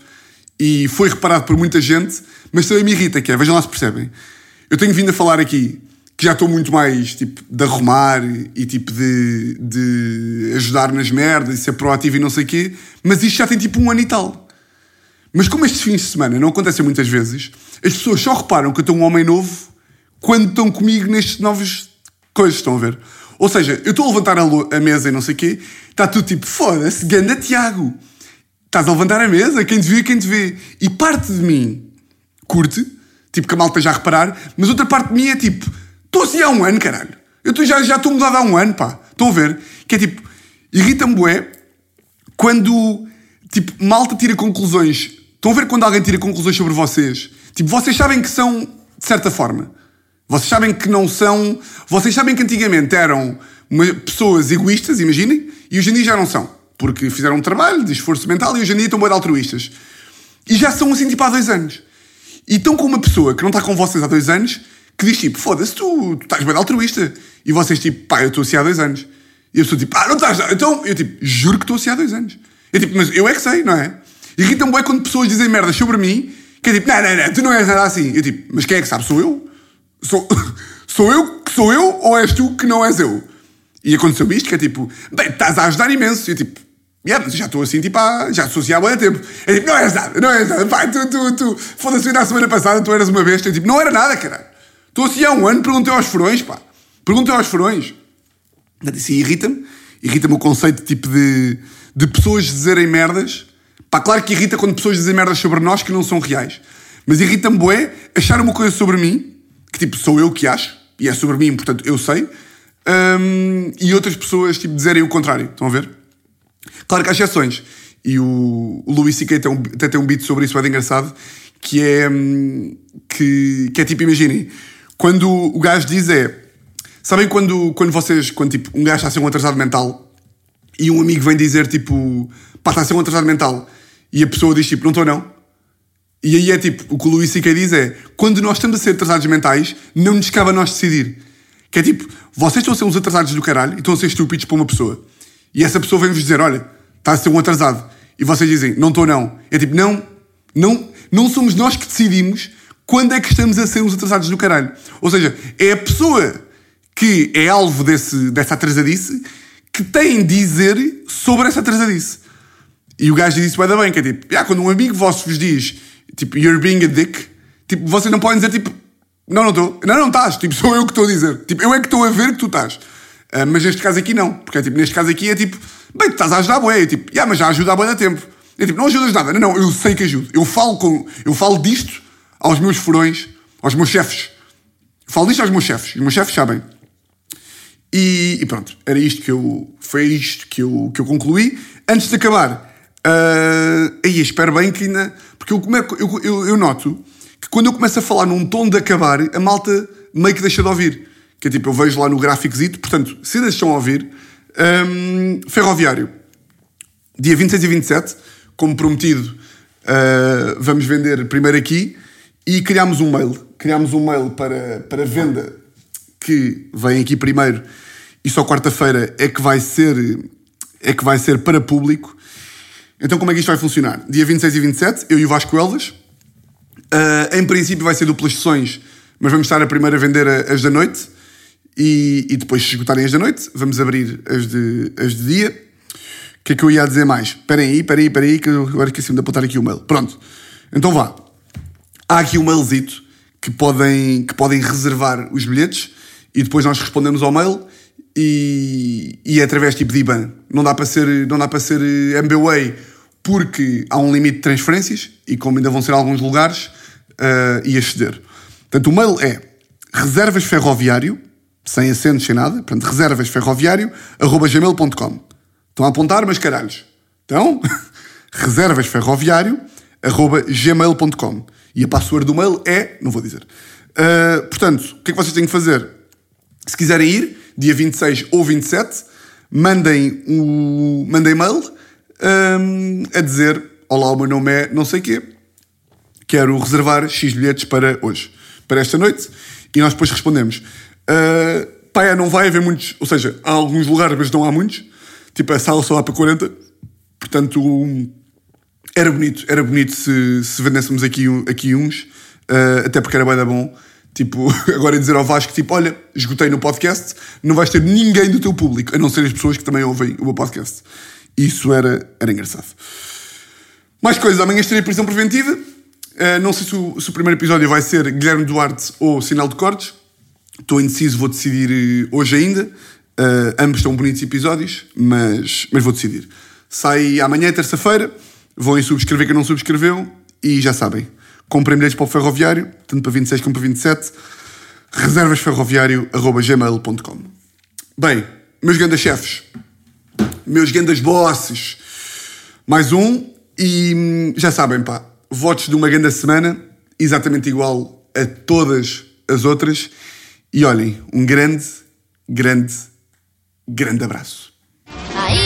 e foi reparado por muita gente, mas também me irrita, que é, vejam lá se percebem. Eu tenho vindo a falar aqui que já estou muito mais, tipo, de arrumar e, tipo, de, de ajudar nas merdas e ser proativo e não sei o quê, mas isto já tem, tipo, um ano e tal. Mas como estes fins de semana não acontecem muitas vezes, as pessoas só reparam que eu estou um homem novo quando estão comigo nestes novos coisas, estão a ver? Ou seja, eu estou a levantar a, a mesa e não sei o quê, está tudo tipo, foda-se, ganda Tiago. Estás a levantar a mesa, quem te vê, quem te vê. E parte de mim curte, tipo que a malta já a reparar, mas outra parte de mim é tipo, estou assim há um ano, caralho. Eu tô, já estou mudado há um ano, pá. Estão a ver? Que é tipo, irrita-me bué quando, tipo, malta tira conclusões. Estão a ver quando alguém tira conclusões sobre vocês? Tipo, vocês sabem que são, de certa forma. Vocês sabem que não são. Vocês sabem que antigamente eram pessoas egoístas, imaginem, e hoje em dia já não são. Porque fizeram um trabalho de esforço mental e hoje em dia estão bem altruístas. E já são assim, tipo, há dois anos. E estão com uma pessoa que não está com vocês há dois anos que diz tipo, foda-se, tu, tu estás bem altruísta. E vocês tipo, pá, eu estou assim há dois anos. E a pessoa tipo, ah, não estás. Então, eu tipo, juro que estou assim há dois anos. Eu tipo, mas eu é que sei, não é? E irritam bem quando pessoas dizem merdas sobre mim que é tipo, não, não, não, tu não és nada assim. Eu tipo, mas quem é que sabe? Sou eu? Sou, sou eu que sou eu ou és tu que não és eu? E aconteceu isto, que é tipo, bem, estás a ajudar imenso. E eu tipo, yeah, mas já estou assim, tipo, já estou assim há muito tempo. É tipo, não és nada, não és nada. Pá, tu, tu, tu, foda-se, na semana passada tu eras uma besta. Eu tipo, não era nada, cara. Estou assim há um ano, perguntei aos furões, pá. Perguntei aos furões. Isso irrita-me. Irrita-me o conceito tipo de, de pessoas dizerem merdas. Pá, claro que irrita quando pessoas dizem merdas sobre nós que não são reais. Mas irrita-me, bué, achar uma coisa sobre mim, que tipo, sou eu que acho, e é sobre mim, portanto, eu sei, hum, e outras pessoas, tipo, dizerem o contrário. Estão a ver? Claro que há exceções. E o, o Louis C.K. tem um, até tem um beat sobre isso, é engraçado, que é, hum, que, que é tipo, imaginem, quando o gajo diz é... Sabem quando, quando vocês, quando tipo, um gajo está a ser um atrasado mental e um amigo vem dizer tipo, pá, está a ser um atrasado mental e a pessoa diz tipo, não estou não. E aí é tipo, o que o Luís C.K. diz é, quando nós estamos a ser atrasados mentais, não nos cabe a nós decidir. Que é tipo, vocês estão a ser uns atrasados do caralho e estão a ser estúpidos para uma pessoa. E essa pessoa vem-vos dizer, olha, está a ser um atrasado. E vocês dizem, não estou não. É tipo, não, não, não somos nós que decidimos quando é que estamos a ser uns atrasados do caralho. Ou seja, é a pessoa que é alvo desse, dessa atrasadice que tem dizer sobre essa atrasadice. E o gajo diz isso bem, bem que é tipo, "Ah, quando um amigo vosso vos diz, tipo, you're being a dick, tipo, vocês não podem dizer, tipo, não, não estou, não, não estás, tipo, sou eu que estou a dizer, tipo, eu é que estou a ver que tu estás. Ah, mas neste caso aqui não, porque é, tipo, neste caso aqui é tipo, bem, tu estás a ajudar a boé, tipo, yeah, mas já ajuda a boé da tempo. É tipo, não ajudas nada, não, não, eu sei que ajudo. Eu falo, com, eu falo disto aos meus furões, aos meus chefes. Eu falo disto aos meus chefes, os meus chefes sabem. E, e pronto, era isto que eu. Foi isto que eu, que eu concluí. Antes de acabar, uh, aí espero bem que ainda. Porque eu, come- eu, eu, eu noto que quando eu começo a falar num tom de acabar, a malta meio que deixa de ouvir. Que é tipo, eu vejo lá no gráficozito, portanto, se a ouvir, um, ferroviário, dia 26 e 27, como prometido, uh, vamos vender primeiro aqui e criámos um mail. Criámos um mail para, para venda que vem aqui primeiro e só quarta-feira é que vai ser é que vai ser para público. Então como é que isto vai funcionar? Dia 26 e 27, eu e o Vasco Elvas. Uh, em princípio vai ser duplas sessões, mas vamos estar a primeiro a vender as da noite e, e depois se esgotarem as da noite, vamos abrir as de, as de dia. O que é que eu ia dizer mais? Esperem aí, esperem aí, esperem aí, que eu agora esqueci-me de apontar aqui o mail. Pronto. Então vá. Há aqui um mailzito que podem, que podem reservar os bilhetes e depois nós respondemos ao mail e, e é através tipo de IBAN. Não dá para ser, não dá para ser eh, MBWay porque há um limite de transferências e como ainda vão ser alguns lugares, uh, e exceder. Portanto, o mail é reservas ferroviário, sem acentos, sem nada, portanto, reservas ferroviário, arroba gmail.com. Estão a apontar, mas caralhos. Então, reservas ferroviário, arroba gmail.com. E a password do mail é, não vou dizer. Uh, portanto, o que é que vocês têm que fazer? Se quiserem ir, dia 26 ou 27, mandem o mandem mail hum, a dizer: Olá, o meu nome é não sei quê, quero reservar X bilhetes para hoje, para esta noite, e nós depois respondemos. Uh, não vai haver muitos, ou seja, há alguns lugares, mas não há muitos, tipo a sala só há para 40, portanto um, era bonito, era bonito se, se vendêssemos aqui, um- aqui uns, uh, até porque era bem da bom. Tipo, agora dizer ao Vasco, tipo, olha, esgotei no podcast, não vais ter ninguém do teu público, a não ser as pessoas que também ouvem o meu podcast. Isso era, era engraçado. Mais coisas, amanhã estarei prisão preventiva. Uh, não sei se o, se o primeiro episódio vai ser Guilherme Duarte ou Sinal de Cortes. Estou indeciso, vou decidir eh, hoje ainda. Uh, ambos estão bonitos episódios, mas, mas vou decidir. Sai amanhã, terça-feira. Vão em subscrever quem não subscreveu. E já sabem, comprem bilhetes para o ferroviário, tanto para 26 como para 27. Reservasferroviário.gmail.com Bem, meus grandes chefes, meus grandes bosses, Mais um e hum, já sabem, pá, votos de uma grande semana, exatamente igual a todas as outras. E olhem, um grande, grande, grande abraço. I